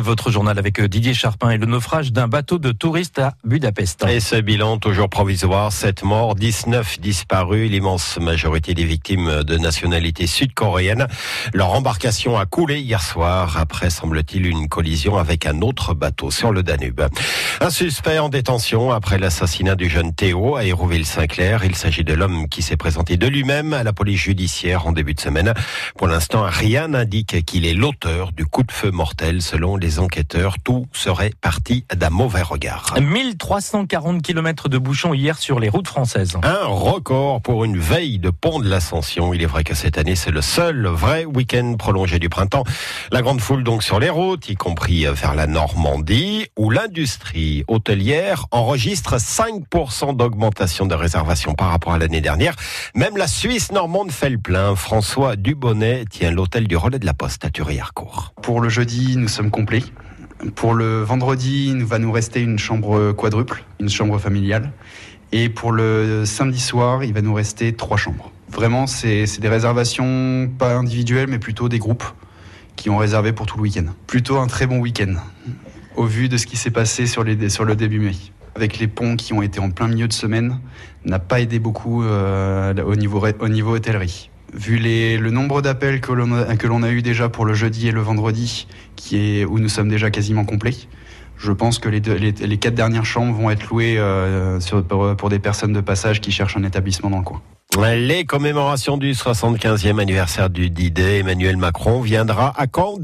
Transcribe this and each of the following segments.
Votre journal avec euh, Didier Charpin et le naufrage d'un bateau de touristes à Budapest. Et ce bilan toujours provisoire, 7 morts, 19 disparus, l'immense majorité des victimes de nationalité sud-coréenne. Leur embarcation a coulé hier soir après, semble-t-il, une collision avec un autre bateau sur le Danube. Un suspect en détention après l'assassinat du jeune Théo à Hérouville-Saint-Clair. Il s'agit de l'homme qui s'est présenté de lui-même à la police judiciaire en début de semaine. Pour l'instant, rien n'indique qu'il est l'auteur du coup de feu mortel selon les enquêteurs, tout serait parti d'un mauvais regard. 1340 km de bouchons hier sur les routes françaises. Un record pour une veille de pont de l'Ascension. Il est vrai que cette année, c'est le seul vrai week-end prolongé du printemps. La grande foule donc sur les routes, y compris vers la Normandie, où l'industrie hôtelière enregistre 5% d'augmentation de réservations par rapport à l'année dernière. Même la Suisse normande fait le plein. François Dubonnet tient l'hôtel du Relais de la Poste à Thury-Harcourt. Pour le jeudi, nous sommes complets. Pour le vendredi, il va nous rester une chambre quadruple, une chambre familiale. Et pour le samedi soir, il va nous rester trois chambres. Vraiment, c'est des réservations pas individuelles, mais plutôt des groupes qui ont réservé pour tout le week-end. Plutôt un très bon week-end, au vu de ce qui s'est passé sur, le début mai. Avec les ponts qui ont été en plein milieu de semaine, n'a pas aidé beaucoup euh, au niveau hôtellerie vu les, le nombre d'appels que l'on a, a eu déjà pour le jeudi et le vendredi, qui est où nous sommes déjà quasiment complets, je pense que les, les, quatre dernières chambres vont être louées euh, sur, pour, des personnes de passage qui cherchent un établissement dans le coin. Les commémorations du 75e anniversaire du D-Day, Emmanuel Macron viendra à Caen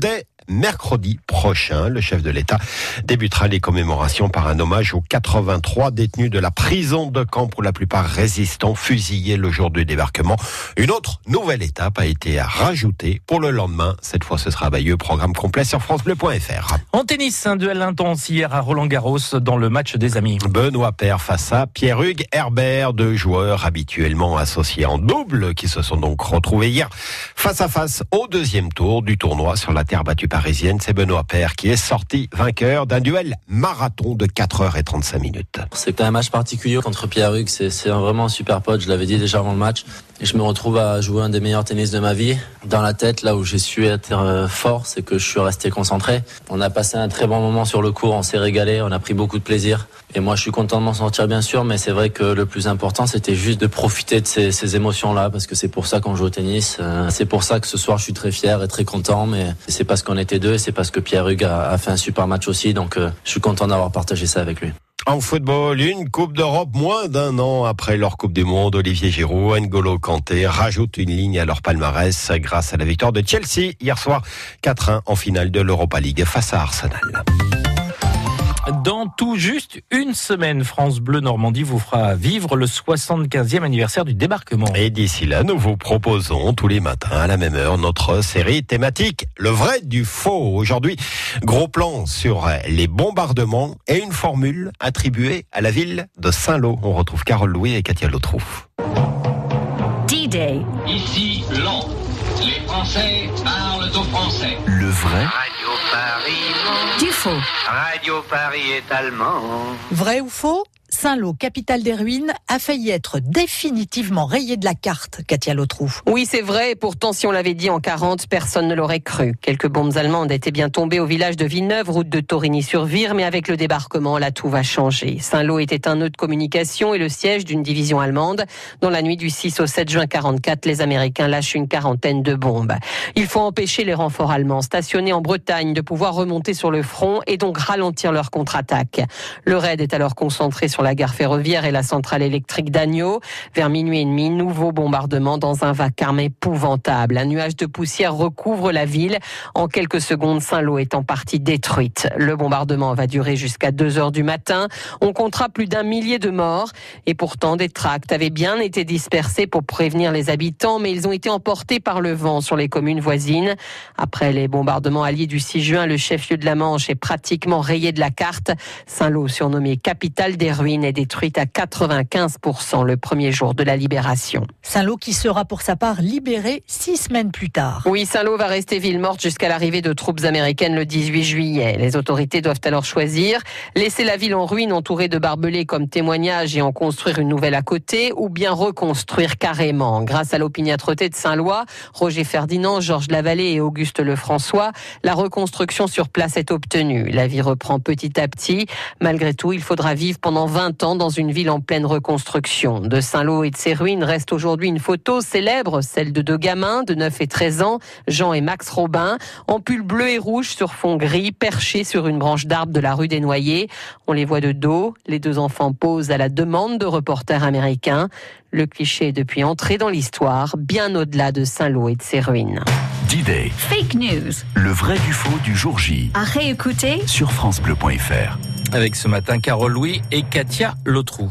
mercredi prochain. Le chef de l'État débutera les commémorations par un hommage aux 83 détenus de la prison de Caen, pour la plupart résistants, fusillés le jour du débarquement. Une autre nouvelle étape a été rajoutée pour le lendemain. Cette fois, ce sera à Bayeux. Programme complet sur francebleu.fr. En tennis, un duel intense hier à Roland-Garros dans le match des amis. Benoît Père face à Pierre-Hugues Herbert, deux joueurs habituellement associés en double qui se sont donc retrouvés hier face à face au deuxième tour du tournoi sur la terre battue par c'est Benoît Père qui est sorti vainqueur d'un duel marathon de 4h35 minutes. C'est un match particulier contre Pierre-Hugues, c'est vraiment un super pote, je l'avais dit déjà avant le match. Je me retrouve à jouer un des meilleurs tennis de ma vie. Dans la tête, là où j'ai su être euh, fort, c'est que je suis resté concentré. On a passé un très bon moment sur le cours, on s'est régalé, on a pris beaucoup de plaisir. Et moi, je suis content de m'en sortir, bien sûr, mais c'est vrai que le plus important, c'était juste de profiter de ces, ces émotions-là, parce que c'est pour ça qu'on joue au tennis. Euh, c'est pour ça que ce soir, je suis très fier et très content, mais c'est parce qu'on était deux c'est parce que Pierre Hugues a, a, fait un super match aussi, donc euh, je suis content d'avoir partagé ça avec lui. En football, une Coupe d'Europe moins d'un an après leur Coupe du Monde, Olivier Giroud, N'Golo Kanté rajoutent une ligne à leur palmarès grâce à la victoire de Chelsea hier soir 4-1 en finale de l'Europa League face à Arsenal. Dans tout juste une semaine, France Bleu Normandie vous fera vivre le 75e anniversaire du débarquement. Et d'ici là, nous vous proposons tous les matins à la même heure notre série thématique Le vrai du faux. Aujourd'hui, gros plan sur les bombardements et une formule attribuée à la ville de Saint-Lô. On retrouve Carole Louis et Katia Lotrouf. D-Day. Ici, Londres. Les Français parlent aux Français. Le vrai Radio Paris. Du faux. Radio Paris est allemand. Vrai ou faux? Saint-Lô, capitale des ruines, a failli être définitivement rayée de la carte, Katia Lotrou. Oui, c'est vrai, et pourtant, si on l'avait dit en 40, personne ne l'aurait cru. Quelques bombes allemandes étaient bien tombées au village de Villeneuve, route de Torigny-sur-Vire, mais avec le débarquement, là, tout va changer. Saint-Lô était un nœud de communication et le siège d'une division allemande. Dans la nuit du 6 au 7 juin 44, les Américains lâchent une quarantaine de bombes. Il faut empêcher les renforts allemands stationnés en Bretagne de pouvoir remonter sur le front et donc ralentir leur contre-attaque. Le raid est alors concentré sur la gare ferroviaire et la centrale électrique d'Agneau. Vers minuit et demi, nouveau bombardement dans un vacarme épouvantable. Un nuage de poussière recouvre la ville. En quelques secondes, Saint-Lô est en partie détruite. Le bombardement va durer jusqu'à 2 heures du matin. On comptera plus d'un millier de morts. Et pourtant, des tracts avaient bien été dispersés pour prévenir les habitants, mais ils ont été emportés par le vent sur les communes voisines. Après les bombardements alliés du 6 juin, le chef-lieu de la Manche est pratiquement rayé de la carte. Saint-Lô, surnommé capitale des ruines, ruine est détruite à 95% le premier jour de la libération. Saint-Lô qui sera pour sa part libéré six semaines plus tard. Oui, Saint-Lô va rester ville morte jusqu'à l'arrivée de troupes américaines le 18 juillet. Les autorités doivent alors choisir laisser la ville en ruine entourée de barbelés comme témoignage et en construire une nouvelle à côté ou bien reconstruire carrément. Grâce à l'opiniâtreté de Saint-Lois, Roger Ferdinand, Georges Lavallée et Auguste Lefrançois, la reconstruction sur place est obtenue. La vie reprend petit à petit. Malgré tout, il faudra vivre pendant 20 ans dans une ville en pleine reconstruction. De Saint-Lô et de ses ruines reste aujourd'hui une photo célèbre, celle de deux gamins de 9 et 13 ans, Jean et Max Robin, en pull bleu et rouge sur fond gris, perchés sur une branche d'arbre de la rue des Noyers. On les voit de dos. Les deux enfants posent à la demande de reporters américains. Le cliché est depuis entré dans l'histoire, bien au-delà de Saint-Lô et de ses ruines. D-Day. Fake news. Le vrai du faux du jour J. À réécouter Sur FranceBleu.fr. Avec ce matin Carole Louis et Katia Lotrou.